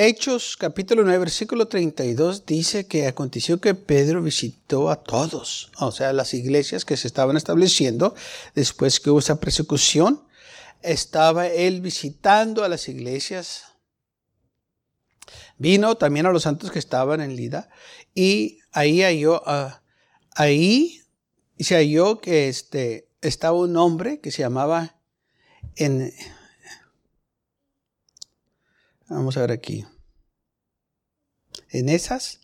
Hechos capítulo 9 versículo 32 dice que aconteció que Pedro visitó a todos, o sea, las iglesias que se estaban estableciendo después que hubo esa persecución. Estaba él visitando a las iglesias. Vino también a los santos que estaban en Lida y ahí halló, uh, ahí se halló que este, estaba un hombre que se llamaba en, Vamos a ver aquí. En esas,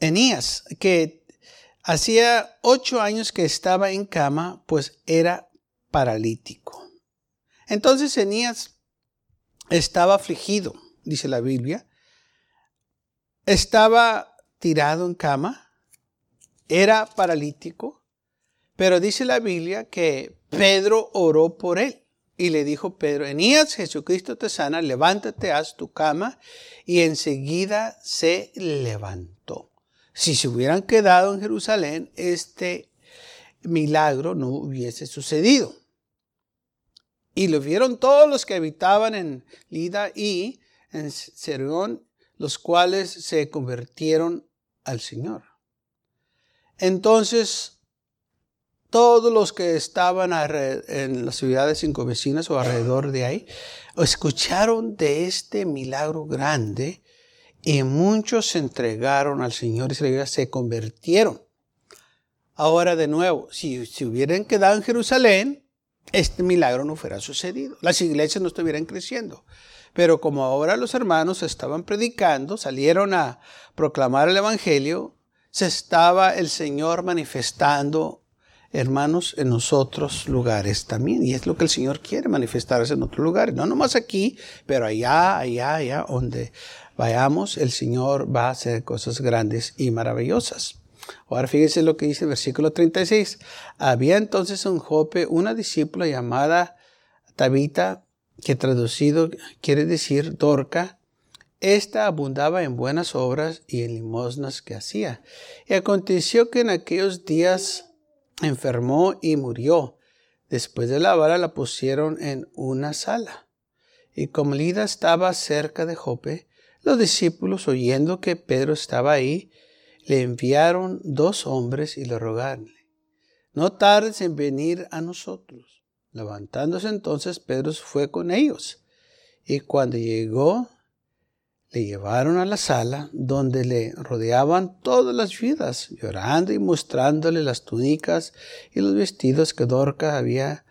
Enías, que hacía ocho años que estaba en cama, pues era paralítico. Entonces Enías estaba afligido, dice la Biblia. Estaba tirado en cama, era paralítico, pero dice la Biblia que Pedro oró por él. Y le dijo Pedro, Enías, Jesucristo te sana, levántate, haz tu cama. Y enseguida se levantó. Si se hubieran quedado en Jerusalén, este milagro no hubiese sucedido. Y lo vieron todos los que habitaban en Lida y en Serón, los cuales se convirtieron al Señor. Entonces todos los que estaban en las ciudades cinco vecinas o alrededor de ahí, escucharon de este milagro grande y muchos se entregaron al Señor y se convirtieron. Ahora de nuevo, si, si hubieran quedado en Jerusalén, este milagro no fuera sucedido. Las iglesias no estuvieran creciendo. Pero como ahora los hermanos estaban predicando, salieron a proclamar el Evangelio, se estaba el Señor manifestando hermanos, en nosotros lugares también. Y es lo que el Señor quiere manifestarse en otros lugares. No nomás aquí, pero allá, allá, allá, donde vayamos, el Señor va a hacer cosas grandes y maravillosas. Ahora fíjense lo que dice el versículo 36. Había entonces en Jope una discípula llamada Tabita, que traducido quiere decir Dorca. Esta abundaba en buenas obras y en limosnas que hacía. Y aconteció que en aquellos días enfermó y murió. Después de la vara la pusieron en una sala. Y como Lida estaba cerca de Jope, los discípulos, oyendo que Pedro estaba ahí, le enviaron dos hombres y le rogaron, no tardes en venir a nosotros. Levantándose entonces, Pedro fue con ellos. Y cuando llegó, le llevaron a la sala donde le rodeaban todas las viudas, llorando y mostrándole las túnicas y los vestidos que Dorca había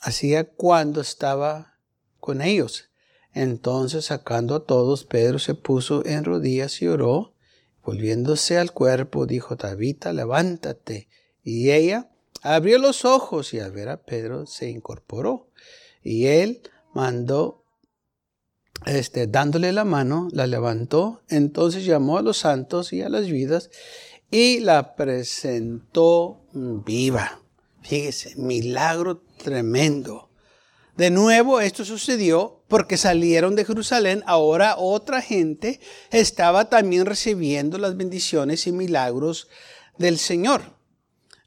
hacía cuando estaba con ellos. Entonces, sacando a todos, Pedro se puso en rodillas y oró. Volviéndose al cuerpo, dijo, Tabita, levántate. Y ella abrió los ojos y al ver a Pedro se incorporó. Y él mandó este, dándole la mano, la levantó, entonces llamó a los santos y a las vidas y la presentó viva. Fíjese, milagro tremendo. De nuevo, esto sucedió porque salieron de Jerusalén. Ahora otra gente estaba también recibiendo las bendiciones y milagros del Señor.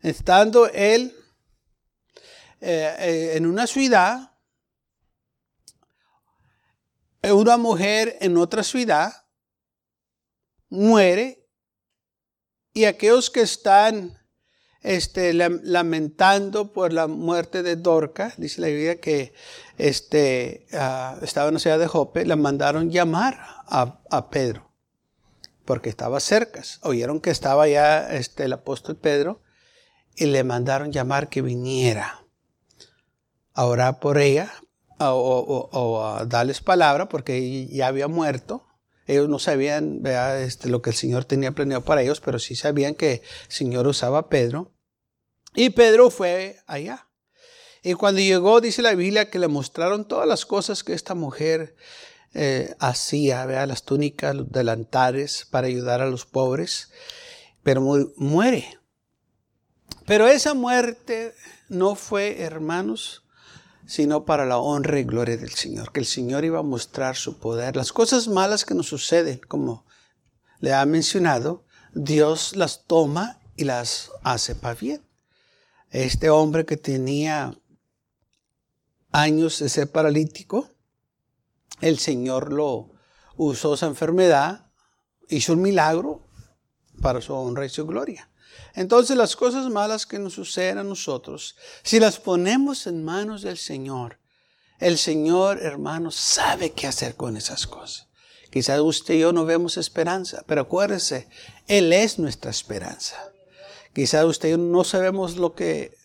Estando él eh, eh, en una ciudad, una mujer en otra ciudad muere y aquellos que están este, lamentando por la muerte de Dorca, dice la Biblia que este, uh, estaba en la ciudad de Jope, le mandaron llamar a, a, Pedro, porque estaba cerca. Oyeron que estaba ya este, el apóstol Pedro y le mandaron llamar que viniera a orar por ella, o, a darles palabra porque ya había muerto. Ellos no sabían este, lo que el Señor tenía planeado para ellos, pero sí sabían que el Señor usaba a Pedro. Y Pedro fue allá. Y cuando llegó, dice la Biblia, que le mostraron todas las cosas que esta mujer eh, hacía, vea, las túnicas, los delantares para ayudar a los pobres, pero muere. Pero esa muerte no fue, hermanos, sino para la honra y gloria del Señor, que el Señor iba a mostrar su poder. Las cosas malas que nos suceden, como le ha mencionado, Dios las toma y las hace para bien. Este hombre que tenía años de ser paralítico, el Señor lo usó esa enfermedad, hizo un milagro para su honra y su gloria. Entonces las cosas malas que nos suceden a nosotros, si las ponemos en manos del Señor, el Señor, hermanos, sabe qué hacer con esas cosas. Quizás usted y yo no vemos esperanza, pero acuérdese, Él es nuestra esperanza. Quizás usted y yo no sabemos lo que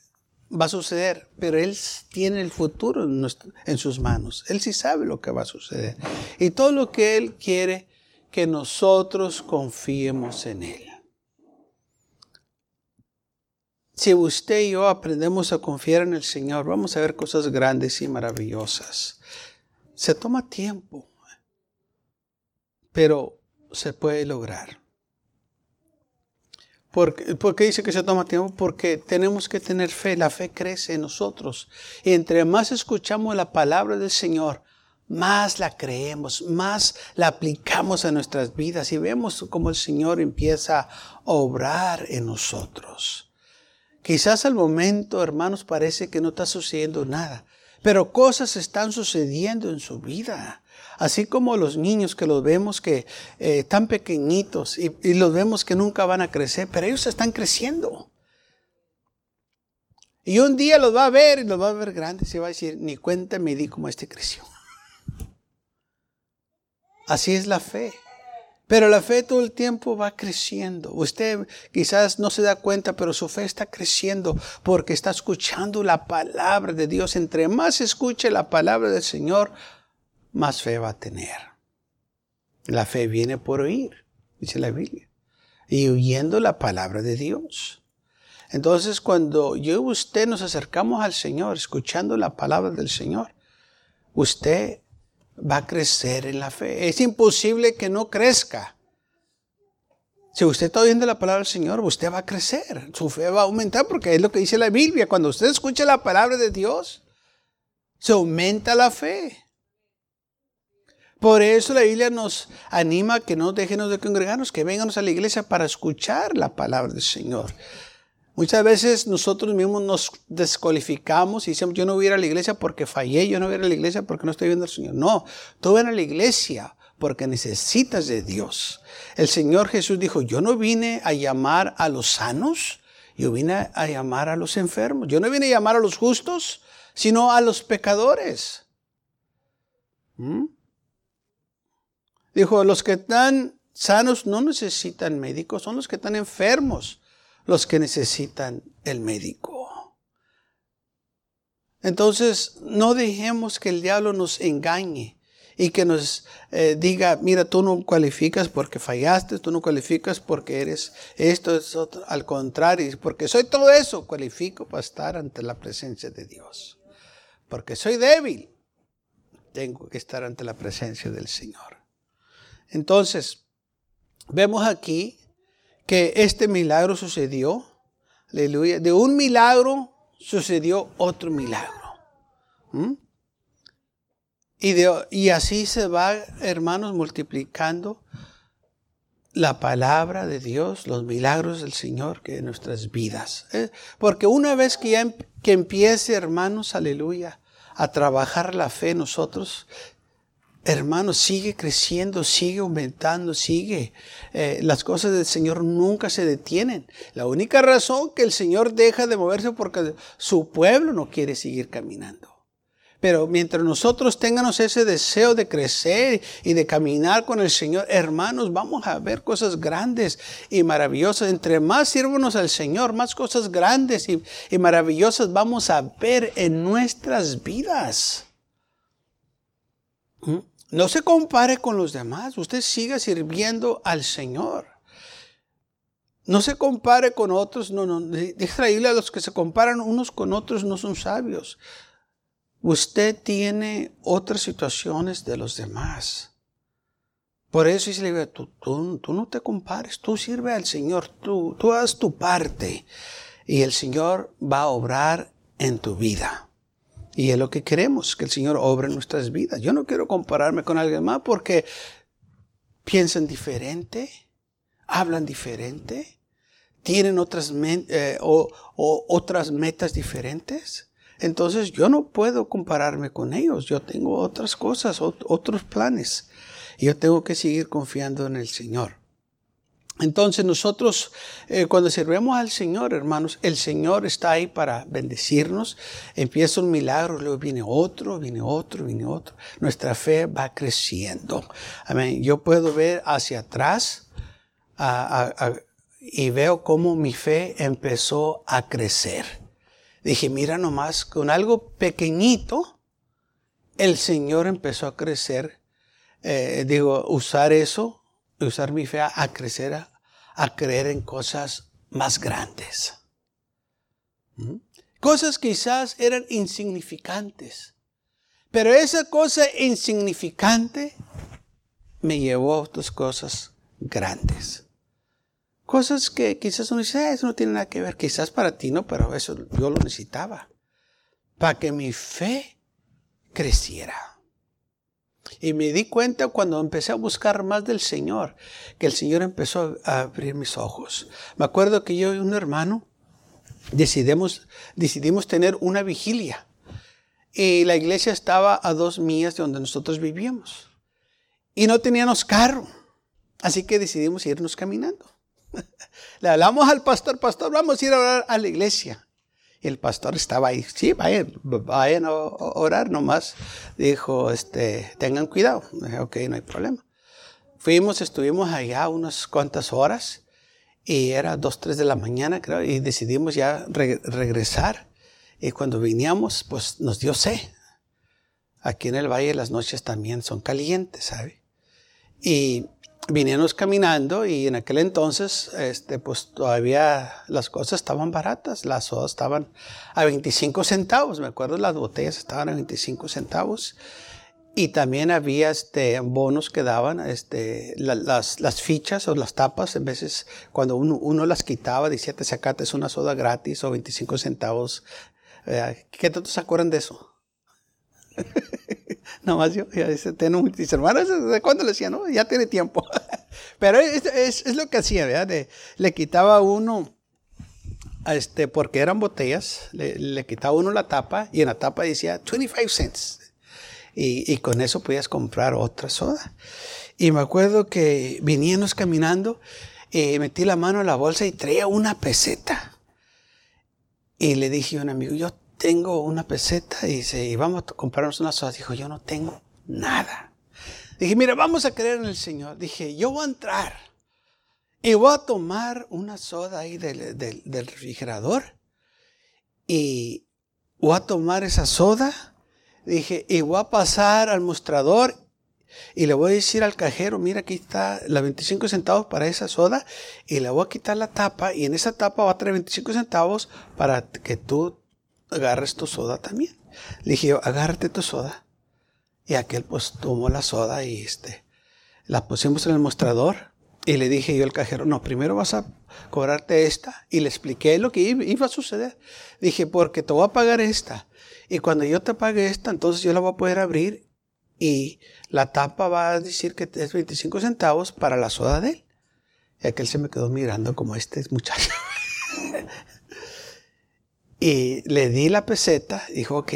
va a suceder, pero Él tiene el futuro en, sus manos. Él sí sabe lo que va a suceder. Y todo lo que Él quiere que nosotros confiemos en Él. Si usted y yo aprendemos a confiar en el Señor, vamos a ver cosas grandes y maravillosas. Se toma tiempo, pero se puede lograr. ¿Por, qué dice que se toma tiempo? Porque tenemos que tener fe. La fe crece en nosotros. Y entre más escuchamos la palabra del Señor, más la creemos, más la aplicamos a nuestras vidas y vemos cómo el Señor empieza a obrar en nosotros. Quizás al momento, hermanos, parece que no está sucediendo nada, pero cosas están sucediendo en su vida. Así como los niños que los vemos que eh, están pequeñitos y, los vemos que nunca van a crecer, pero ellos están creciendo. Y un día los va a ver y los va a ver grandes y va a decir, ni cuenta me di cómo este creció. Así es la fe. Pero la fe todo el tiempo va creciendo. Usted quizás no se da cuenta, pero su fe está creciendo porque está escuchando la palabra de Dios. Entre más escuche la palabra del Señor, más fe va a tener. La fe viene por oír, dice la Biblia. Y oyendo la palabra de Dios. Entonces, cuando yo y usted nos acercamos al Señor, escuchando la palabra del Señor, usted va a crecer en la fe. Es imposible que no crezca. Si usted está oyendo la palabra del Señor, usted va a crecer. Su fe va a aumentar porque es lo que dice la Biblia. Cuando usted escucha la palabra de Dios, se aumenta la fe. Por eso la Biblia nos anima a que no dejemos de congregarnos, que vengamos a la iglesia para escuchar la palabra del Señor. Muchas veces nosotros mismos nos descualificamos y decimos, yo no voy a ir a la iglesia porque fallé, yo no voy a ir a la iglesia porque no estoy viendo al Señor. No, tú ven a la iglesia porque necesitas de Dios. El Señor Jesús dijo, yo no vine a llamar a los sanos, yo vine a llamar a los enfermos. Yo no vine a llamar a los justos, sino a los pecadores. ¿Mm? Dijo, los que están sanos no necesitan médicos, son los que están enfermos los que necesitan el médico. Entonces, no dejemos que el diablo nos engañe y que nos eh, diga, mira, tú no cualificas porque fallaste, tú no cualificas porque eres esto, es otro. Al contrario, porque soy todo eso, cualifico para estar ante la presencia de Dios. Porque soy débil, tengo que estar ante la presencia del Señor. Entonces, vemos aquí que este milagro sucedió. Aleluya. De un milagro sucedió otro milagro. Y, y así se va, hermanos, multiplicando la palabra de Dios, los milagros del Señor que en nuestras vidas. ¿eh? Porque una vez que, em, que empiece, hermanos, aleluya, a trabajar la fe en nosotros, hermano, sigue creciendo, sigue aumentando, sigue. Eh, las cosas del Señor nunca se detienen. La única razón que el Señor deja de moverse porque su pueblo no quiere seguir caminando. Pero mientras nosotros tengamos ese deseo de crecer y de caminar con el Señor, hermanos, vamos a ver cosas grandes y maravillosas. Entre más sirvamos al Señor, más cosas grandes y, maravillosas vamos a ver en nuestras vidas. ¿Mm? No se compare con los demás. Usted siga sirviendo al Señor. No se compare con otros. No, no. Deja a los que se comparan unos con otros no son sabios. Usted tiene otras situaciones de los demás. Por eso dice, tú, tú, tú no te compares, tú sirve al Señor, tú, tú haz tu parte y el Señor va a obrar en tu vida. Y es lo que queremos, que el Señor obre nuestras vidas. Yo no quiero compararme con alguien más porque piensan diferente, hablan diferente, tienen otras, eh, o, otras metas diferentes. Entonces yo no puedo compararme con ellos. Yo tengo otras cosas, otros planes. Y yo tengo que seguir confiando en el Señor. Entonces nosotros eh, cuando sirvemos al Señor, hermanos, el Señor está ahí para bendecirnos. Empieza un milagro, luego viene otro, viene otro, viene otro. Nuestra fe va creciendo. Amén. Yo puedo ver hacia atrás y veo cómo mi fe empezó a crecer. Dije, mira nomás, con algo pequeñito, el Señor empezó a crecer. Eh, digo, usar eso usar mi fe a, crecer, a, creer en cosas más grandes. ¿Mm? Cosas quizás eran insignificantes, pero esa cosa insignificante me llevó a otras cosas grandes. Cosas que quizás uno dice, ah, eso no tiene nada que ver, quizás para ti no, pero eso yo lo necesitaba, para que mi fe creciera. Y me di cuenta cuando empecé a buscar más del Señor, que el Señor empezó a abrir mis ojos. Me acuerdo que yo y un hermano decidimos, decidimos tener una vigilia. Y la iglesia estaba a dos millas de donde nosotros vivíamos. Y no teníamos carro. Así que decidimos irnos caminando. Le hablamos al pastor, pastor, vamos a ir a orar a la iglesia. El pastor estaba ahí, sí, vayan, vayan a orar nomás. Dijo, este, tengan cuidado. Dije, ok, no hay problema. Fuimos, estuvimos allá unas cuantas horas y era dos, tres de la mañana, creo, y decidimos ya regresar. Y cuando veníamos, pues nos dio sed. Aquí en el valle las noches también son calientes, ¿sabe? Y vinieron caminando y en aquel entonces, este, pues todavía las cosas estaban baratas, las sodas estaban a 25 centavos, me acuerdo las botellas estaban a 25 centavos y también había este, bonos que daban, este, las, las, fichas o las tapas, en veces cuando uno, uno las quitaba, decía te sacaste una soda gratis o 25 centavos. Eh, ¿Qué todos se acuerdan de eso? Nomás yo, ya tengo, dice, hermano, ¿de cuándo le decía? No, ya tiene tiempo. Pero es, es, es, lo que hacía, ¿verdad? le quitaba uno, este, porque eran botellas, le, le, quitaba uno la tapa y en la tapa decía 25 cents. Y, y, con eso podías comprar otra soda. Y me acuerdo que viníamos caminando y metí la mano en la bolsa y traía una peseta. Y le dije a un amigo, yo tengo una peseta y dice, y vamos a comprarnos una soda. Dijo, yo no tengo nada. Dije, mira, vamos a creer en el Señor. Dije, yo voy a entrar y voy a tomar una soda ahí del, del refrigerador y voy a tomar esa soda. Dije, y voy a pasar al mostrador y le voy a decir al cajero, mira, aquí está la 25 centavos para esa soda y le voy a quitar la tapa y en esa tapa va a traer 25 centavos para que tú agarres tu soda también. Le dije yo, agárrate tu soda. Y aquel pues tomó la soda y este, la pusimos en el mostrador. Y le dije yo al cajero, no, primero vas a cobrarte esta. Y le expliqué lo que iba a suceder. Dije, porque te voy a pagar esta. Y cuando yo te pague esta, entonces yo la voy a poder abrir y la tapa va a decir que es 25 centavos para la soda de él. Y aquel se me quedó mirando como este muchacho. Y le di la peseta, dijo, ok,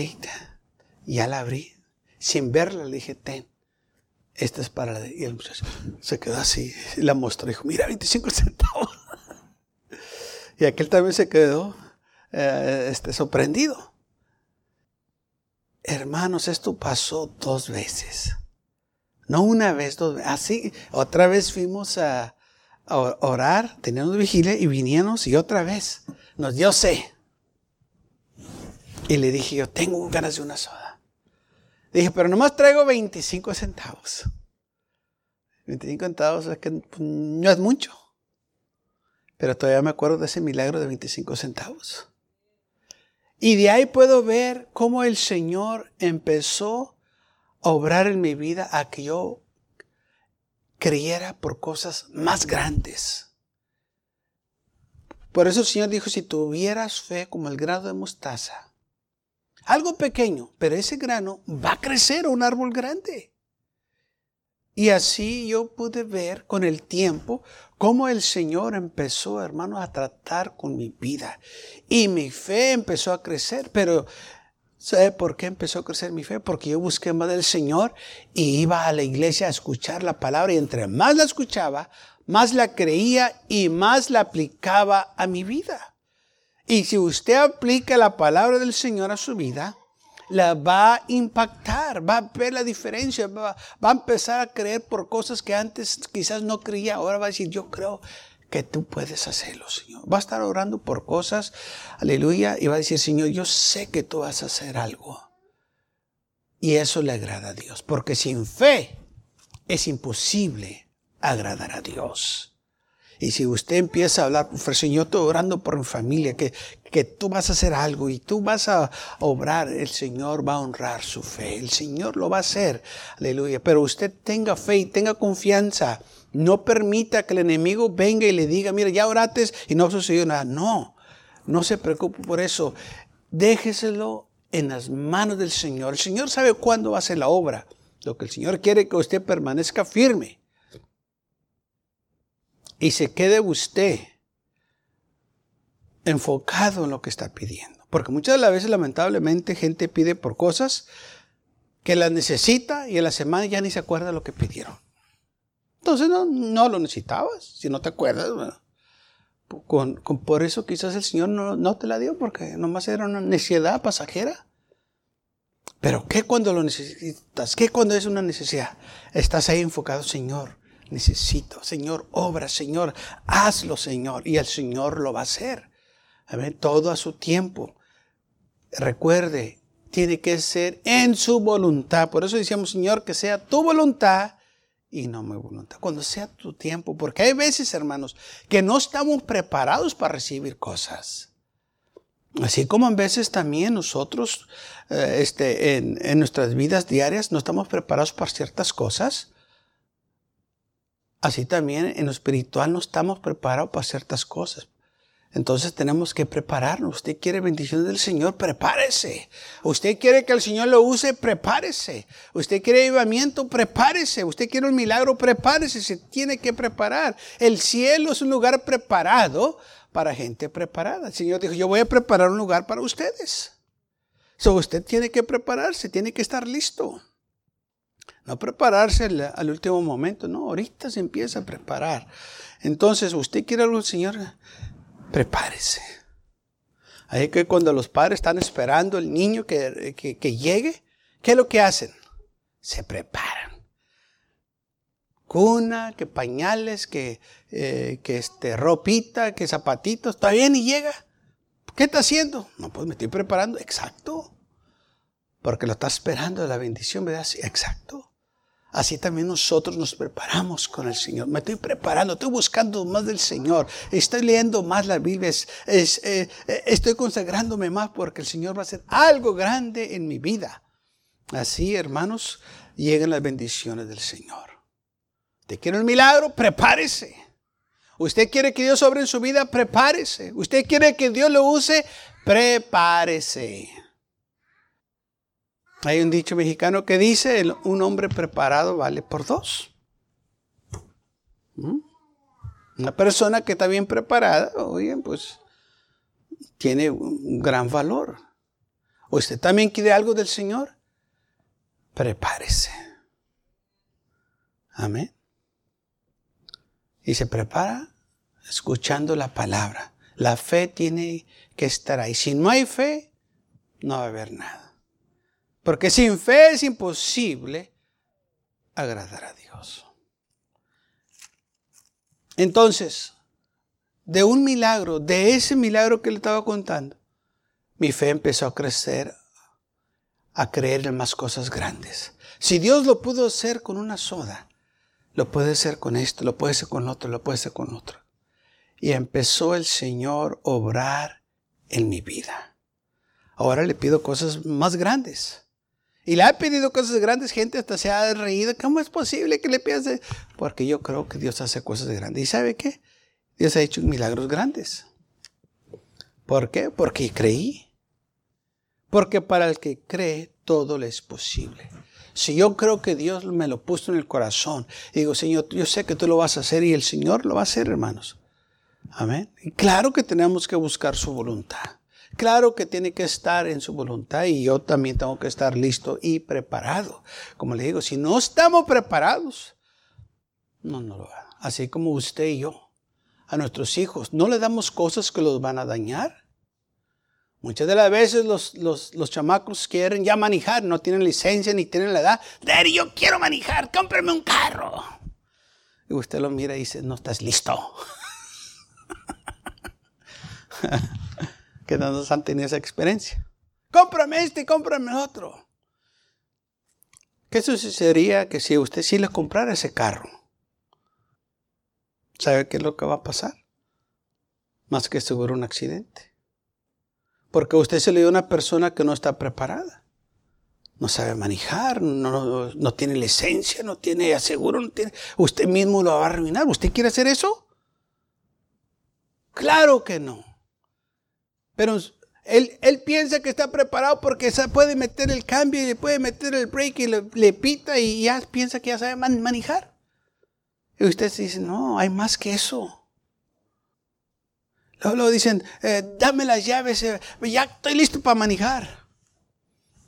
ya la abrí. Sin verla le dije, ten, esta es para Y el muchacho se quedó así, la mostró, dijo, mira, 25 centavos. y aquel también se quedó eh, este, sorprendido. Hermanos, esto pasó dos veces. No una vez, dos veces. Así, otra vez fuimos a, a orar, teníamos vigilia y vinieron y otra vez nos dio sed. Y le dije yo, tengo ganas de una soda. Dije, pero nomás traigo 25 centavos. 25 centavos es que no es mucho. Pero todavía me acuerdo de ese milagro de 25 centavos. Y de ahí puedo ver cómo el Señor empezó a obrar en mi vida a que yo creyera por cosas más grandes. Por eso el Señor dijo, si tuvieras fe como el grano de mostaza, algo pequeño, pero ese grano va a crecer a un árbol grande. Y así yo pude ver con el tiempo cómo el Señor empezó, hermano, a tratar con mi vida. Y mi fe empezó a crecer, pero ¿sabe por qué empezó a crecer mi fe? Porque yo busqué más del Señor y iba a la iglesia a escuchar la palabra y entre más la escuchaba, más la creía y más la aplicaba a mi vida. Y si usted aplica la palabra del Señor a su vida, la va a impactar, va a ver la diferencia, va, a empezar a creer por cosas que antes quizás no creía, ahora va a decir, yo creo que tú puedes hacerlo, Señor. Va a estar orando por cosas, aleluya, y va a decir, Señor, yo sé que tú vas a hacer algo. Y eso le agrada a Dios, porque sin fe es imposible agradar a Dios. Y si usted empieza a hablar, pues, Señor, estoy orando por mi familia, que, que tú vas a hacer algo y tú vas a obrar, el Señor va a honrar su fe. El Señor lo va a hacer. Aleluya. Pero usted tenga fe y tenga confianza. No permita que el enemigo venga y le diga, mira, ya orates y no sucedió nada. No, no se preocupe por eso. Déjeselo en las manos del Señor. El Señor sabe cuándo va a hacer la obra. Lo que el Señor quiere es que usted permanezca firme y se quede usted enfocado en lo que está pidiendo. Porque muchas de las veces, lamentablemente, gente pide por cosas que las necesita y en la semana ya ni se acuerda de lo que pidieron. Entonces no, no lo necesitabas, si no te acuerdas. Con, por eso quizás el Señor no, no, te la dio, porque nomás era una necesidad pasajera. Pero ¿qué cuando lo necesitas? ¿Qué cuando es una necesidad? Estás ahí enfocado, Señor necesito. Señor, obra, Señor, hazlo, Señor. Y el Señor lo va a hacer. Todo a su tiempo. Recuerde, tiene que ser en su voluntad. Por eso decíamos, Señor, que sea tu voluntad y no mi voluntad. Cuando sea tu tiempo. Porque hay veces, hermanos, que no estamos preparados para recibir cosas. Así como en veces también nosotros, eh, este, en, en nuestras vidas diarias, no estamos preparados para ciertas cosas. Así también en lo espiritual no estamos preparados para ciertas cosas. Entonces tenemos que prepararnos. Usted quiere bendición del Señor, prepárese. Usted quiere que el Señor lo use, prepárese. Usted quiere avivamiento, prepárese. Usted quiere un milagro, prepárese. Se tiene que preparar. El cielo es un lugar preparado para gente preparada. El Señor dijo, yo voy a preparar un lugar para ustedes. So usted tiene que prepararse, tiene que estar listo. No prepararse al, último momento, no, ahorita se empieza a preparar. Entonces, usted quiere algo, Señor, prepárese. Ahí que cuando los padres están esperando el niño que, llegue, ¿qué es lo que hacen? Se preparan. Cuna, que pañales, que, eh, que este, ropita, que zapatitos, está bien y llega. ¿Qué está haciendo? No, pues me estoy preparando. Exacto. Porque lo está esperando la bendición, ¿verdad? Sí, exacto. Así también nosotros nos preparamos con el Señor. Me estoy preparando, estoy buscando más del Señor. Estoy leyendo más la Biblia. Eh, eh, estoy consagrándome más porque el Señor va a hacer algo grande en mi vida. Así, hermanos, llegan las bendiciones del Señor. ¿Usted quiere un milagro? Prepárese. ¿Usted quiere que Dios obre en su vida? Prepárese. ¿Usted quiere que Dios lo use? Prepárese. Hay un dicho mexicano que dice, un hombre preparado vale por dos. ¿Mm? Una persona que está bien preparada, oye, pues tiene un gran valor. ¿Usted también quiere algo del Señor? Prepárese. Amén. Y se prepara escuchando la palabra. La fe tiene que estar ahí. Si no hay fe, no va a haber nada. Porque sin fe es imposible agradar a Dios. Entonces, de un milagro, de ese milagro que le estaba contando, mi fe empezó a crecer, a creer en más cosas grandes. Si Dios lo pudo hacer con una soda, lo puede hacer con esto, lo puede hacer con otro, lo puede hacer con otro. Y empezó el Señor a obrar en mi vida Ahora le pido cosas más grandes. Y le ha pedido cosas grandes, gente hasta se ha reído. ¿Cómo es posible que le pidas? Porque yo creo que Dios hace cosas grandes. ¿Y sabe qué? Dios ha hecho milagros grandes. ¿Por qué? Porque creí. Porque para el que cree, todo le es posible. Si yo creo que Dios me lo puso en el corazón, digo, Señor, yo sé que tú lo vas a hacer y el Señor lo va a hacer, hermanos. Amén. Y claro que tenemos que buscar su voluntad. Claro que tiene que estar en su voluntad y yo también tengo que estar listo y preparado. Como le digo, si no estamos preparados, no, no lo va. Así como usted y yo, a nuestros hijos, no le damos cosas que los van a dañar. Muchas de las veces los, los, chamacos quieren ya manejar, no tienen licencia ni tienen la edad. Daddy, yo quiero manejar, cómprame un carro. Y usted lo mira y dice, no estás listo. que no han tenido esa experiencia. Cómprame este, cómprame otro. ¿Qué sucedería que si usted sí le comprara ese carro? ¿Sabe qué es lo que va a pasar? Más que seguro un accidente. Porque usted se le dio a una persona que no está preparada. No sabe manejar, no, no, tiene licencia, no tiene aseguro, no tiene. Usted mismo lo va a arruinar. ¿Usted quiere hacer eso? Claro que no. Pero él, él, piensa que está preparado porque puede meter el cambio y le puede meter el break y le, pita y ya piensa que ya sabe manejar. Y usted dice, no, hay más que eso. Luego dicen, eh, dame las llaves, eh, ya estoy listo para manejar.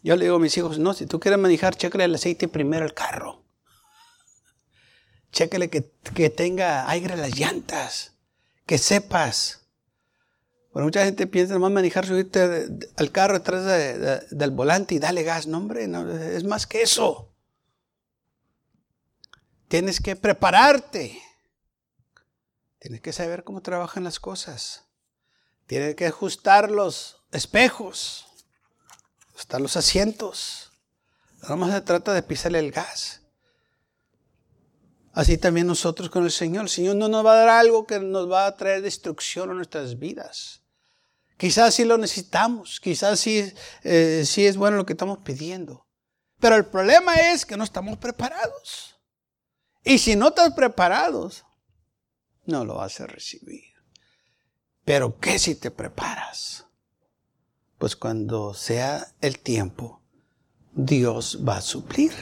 Yo le digo a mis hijos, no, si tú quieres manejar, chécale el aceite primero al carro. Chécale que, que tenga aire en las llantas, que sepas. Bueno, mucha gente piensa nomás manejar, subirte al carro detrás del volante y dale gas. No, hombre, no, es más que eso. Tienes que prepararte. Tienes que saber cómo trabajan las cosas. Tiene que ajustar los espejos, ajustar los asientos. No más se trata de pisarle el gas. Así también nosotros con el Señor. El Señor no nos va a dar algo que nos va a traer destrucción a nuestras vidas. Quizás sí lo necesitamos, quizás sí, eh, sí es bueno lo que estamos pidiendo. Pero el problema es que no estamos preparados. Y si no estás preparados, no lo vas a recibir. Pero ¿qué si te preparas? Pues cuando sea el tiempo, Dios va a suplir.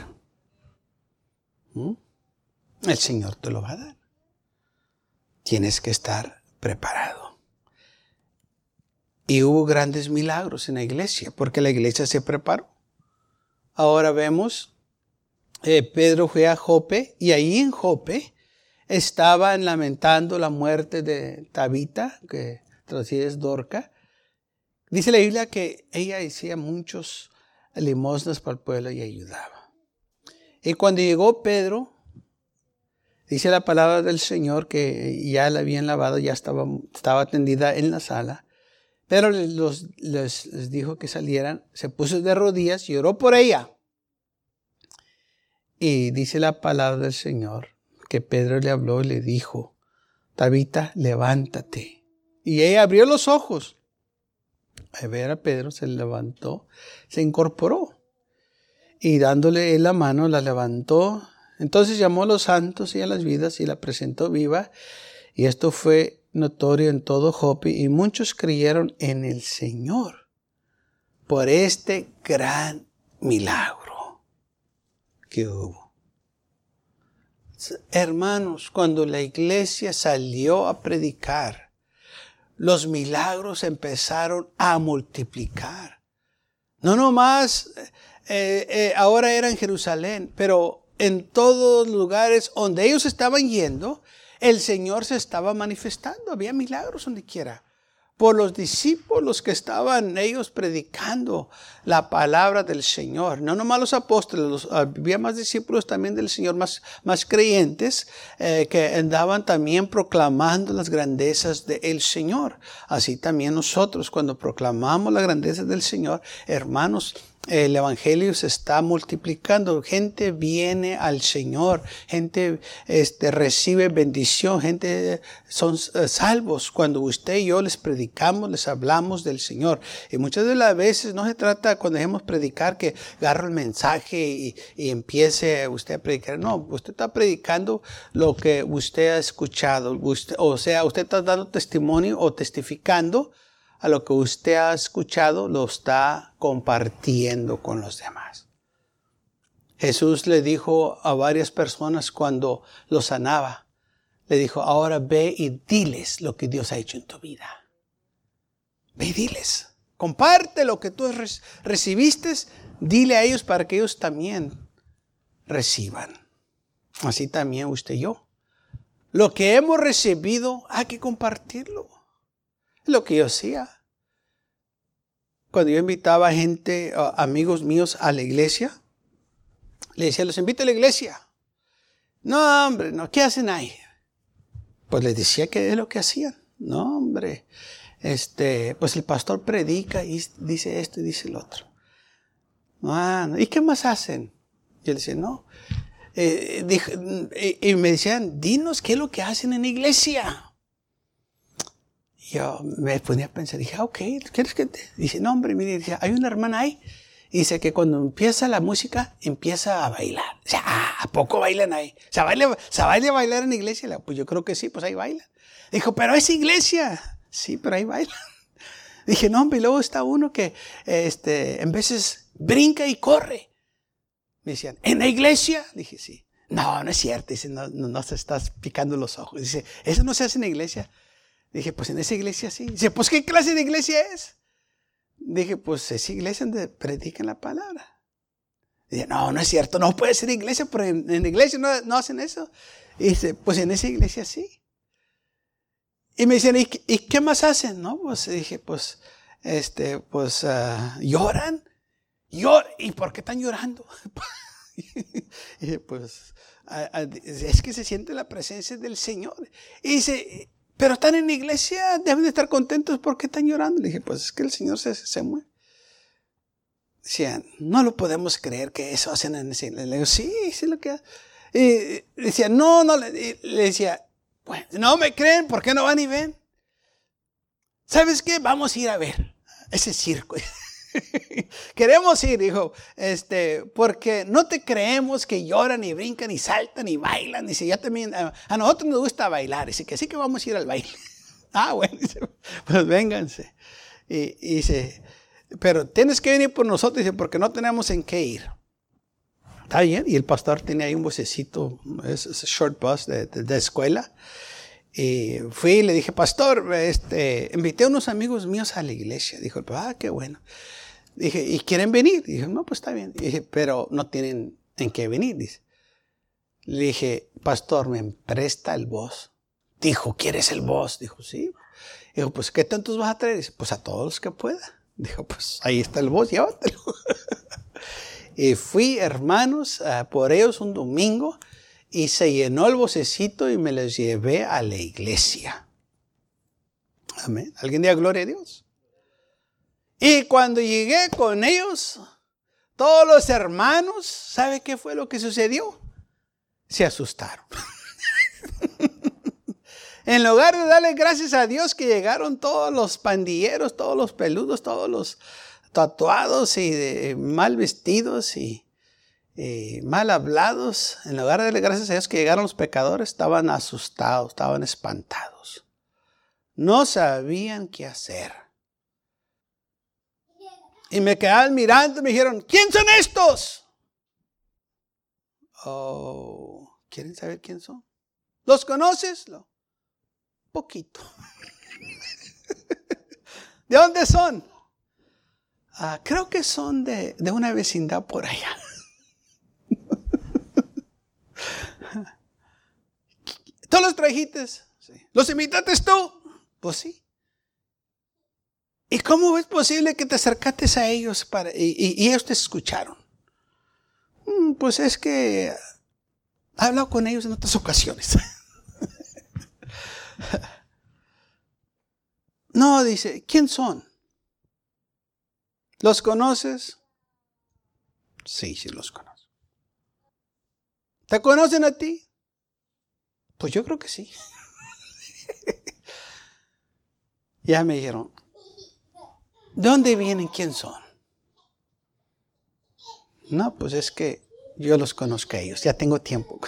¿Mm? El Señor te lo va a dar. Tienes que estar preparado. Y hubo grandes milagros en la iglesia, porque la iglesia se preparó. Ahora vemos, eh, Pedro fue a Jope y ahí en Jope estaban lamentando la muerte de Tabita, que traducida es Dorca. Dice la Biblia que ella hacía muchos limosnas para el pueblo y ayudaba. Y cuando llegó Pedro, dice la palabra del Señor que ya la habían lavado, ya estaba, estaba tendida en la sala. Pero les, dijo que salieran, se puso de rodillas y oró por ella. Y dice la palabra del Señor que Pedro le habló y le dijo, Tabita, levántate. Y ella abrió los ojos. A ver a Pedro, se levantó, se incorporó. Y dándole la mano, la levantó. Entonces llamó a los santos y a las vidas y la presentó viva. Y esto fue notorio en todo Jope y muchos creyeron en el Señor por este gran milagro que hubo. Hermanos, cuando la iglesia salió a predicar, los milagros empezaron a multiplicar. No nomás eh, eh, ahora era en Jerusalén, pero en todos los lugares donde ellos estaban yendo, el Señor se estaba manifestando. Había milagros donde quiera por los discípulos que estaban ellos predicando la palabra del Señor. No nomás los apóstoles, había más discípulos también del Señor, más, más creyentes, eh, que andaban también proclamando las grandezas del Señor. Así también nosotros, cuando proclamamos la grandeza del Señor, hermanos, el Evangelio se está multiplicando. Gente viene al Señor, gente este, recibe bendición, gente son eh, salvos cuando usted y yo les predicamos, les hablamos del Señor. Y muchas de las veces no se trata cuando dejemos predicar que agarre el mensaje y, y empiece usted a predicar. No, usted está predicando lo que usted ha escuchado. O sea, usted está dando testimonio o testificando a lo que usted ha escuchado, lo está compartiendo con los demás. Jesús le dijo a varias personas cuando lo sanaba, le dijo, ahora ve y diles lo que Dios ha hecho en tu vida. Ve y diles. Comparte lo que tú recibiste, dile a ellos para que ellos también reciban. Así también usted y yo. Lo que hemos recibido hay que compartirlo. Lo que yo hacía. Cuando yo invitaba gente, amigos míos a la iglesia, le decía, los invito a la iglesia. No, hombre, no, ¿qué hacen ahí? Pues les decía que es lo que hacían. No, hombre, este, pues el pastor predica y dice esto y dice el otro. Ah, ¿Y qué más hacen? Yo le decía, no. Eh, y me decían, dinos qué es lo que hacen en la iglesia yo me ponía a pensar, dije, ah, ok, ¿quieres que te? Dice, no, hombre, mire, dice, hay una hermana ahí. dice que cuando empieza la música, empieza a bailar. O sea, ah, ¿a poco bailan ahí? ¿Se baila, ¿Se baila a bailar en la iglesia? Pues yo creo que sí, pues ahí bailan. Dijo, pero es iglesia. Sí, pero ahí bailan. Dije, no, hombre, y luego está uno que este, en veces brinca y corre. Me decían, ¿en la iglesia? Dije, sí. No, no es cierto. Dice, no, no, no se estás picando los ojos. Dice, eso no se hace en la iglesia. Dije, pues en esa iglesia sí. Dice, pues ¿qué clase de iglesia es? Dije, pues es iglesia donde predican la palabra. Dije, no, no es cierto, no puede ser iglesia, pero en, la iglesia no, hacen eso. Y dice, pues en esa iglesia sí. Y me dicen, ¿y, qué más hacen? No, pues dije, pues, este, pues ah, lloran. ¿Y por qué están llorando? y dije, pues, es que se siente la presencia del Señor. Y dice, pero están en la iglesia, deben de estar contentos porque están llorando. Le dije, pues es que el Señor se, se mueve. Decían, no lo podemos creer que eso hacen en ese. Le digo, sí, sí lo que hacen. Y decía, no, no, le, le decía, bueno, no me creen, ¿por qué no van y ven? ¿Sabes qué? Vamos a ir a ver ese circo. Queremos ir, dijo, este, porque no te creemos que lloran y brincan y saltan y bailan. Dice, ya también, a, nosotros nos gusta bailar. Dice que sí que vamos a ir al baile. ah, bueno, dice, pues vénganse. Y, dice, pero tienes que venir por nosotros, dice, porque no tenemos en qué ir. Está bien, y el pastor tenía ahí un vocecito, es, short bus de, de escuela. Y fui y le dije, pastor, este, invité a unos amigos míos a la iglesia. Dijo, ah, qué bueno. Dije, ¿y quieren venir? Dije, no, pues está bien. Dije, pero no tienen en qué venir. Dice. Le dije, pastor, ¿me presta el voz? Dijo, ¿quieres el voz? Dijo, sí. Dijo, pues, ¿qué tantos vas a traer? Dice, pues a todos los que pueda. Dijo, pues ahí está el voz, llévatelo. y fui, hermanos, por ellos un domingo y se llenó el vocecito y me los llevé a la iglesia. Amén. ¿Alguien diga gloria a Dios? Y cuando llegué con ellos, todos los hermanos, ¿sabe qué fue lo que sucedió? Se asustaron. en lugar de darle gracias a Dios que llegaron todos los pandilleros, todos los peludos, todos los tatuados y mal vestidos y, y mal hablados, en lugar de darle gracias a Dios que llegaron los pecadores, estaban asustados, estaban espantados. No sabían qué hacer. Y me quedaban mirando y me dijeron, ¿quién son estos? Oh, ¿quieren saber quién son? ¿Los conoces? No. Poquito. ¿De dónde son? Ah, creo que son de, de una vecindad por allá. ¿Tú los trajiste? Sí. ¿Los invitaste tú? Pues sí. ¿Y cómo es posible que te acercaste a ellos para, y, ellos te escucharon? Mm, pues es que he hablado con ellos en otras ocasiones. no, dice, ¿quién son? ¿Los conoces? Sí, sí los conozco. ¿Te conocen a ti? Pues yo creo que sí. ya me dijeron, ¿de dónde vienen? ¿Quién son? No, pues es que yo los conozco a ellos, ya tengo tiempo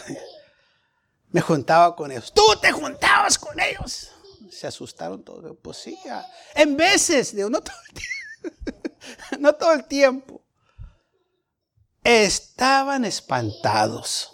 Me juntaba con ellos. Tú te juntabas con ellos. Se asustaron todos. Pues sí, en veces, tiempo. no todo el tiempo. Estaban espantados.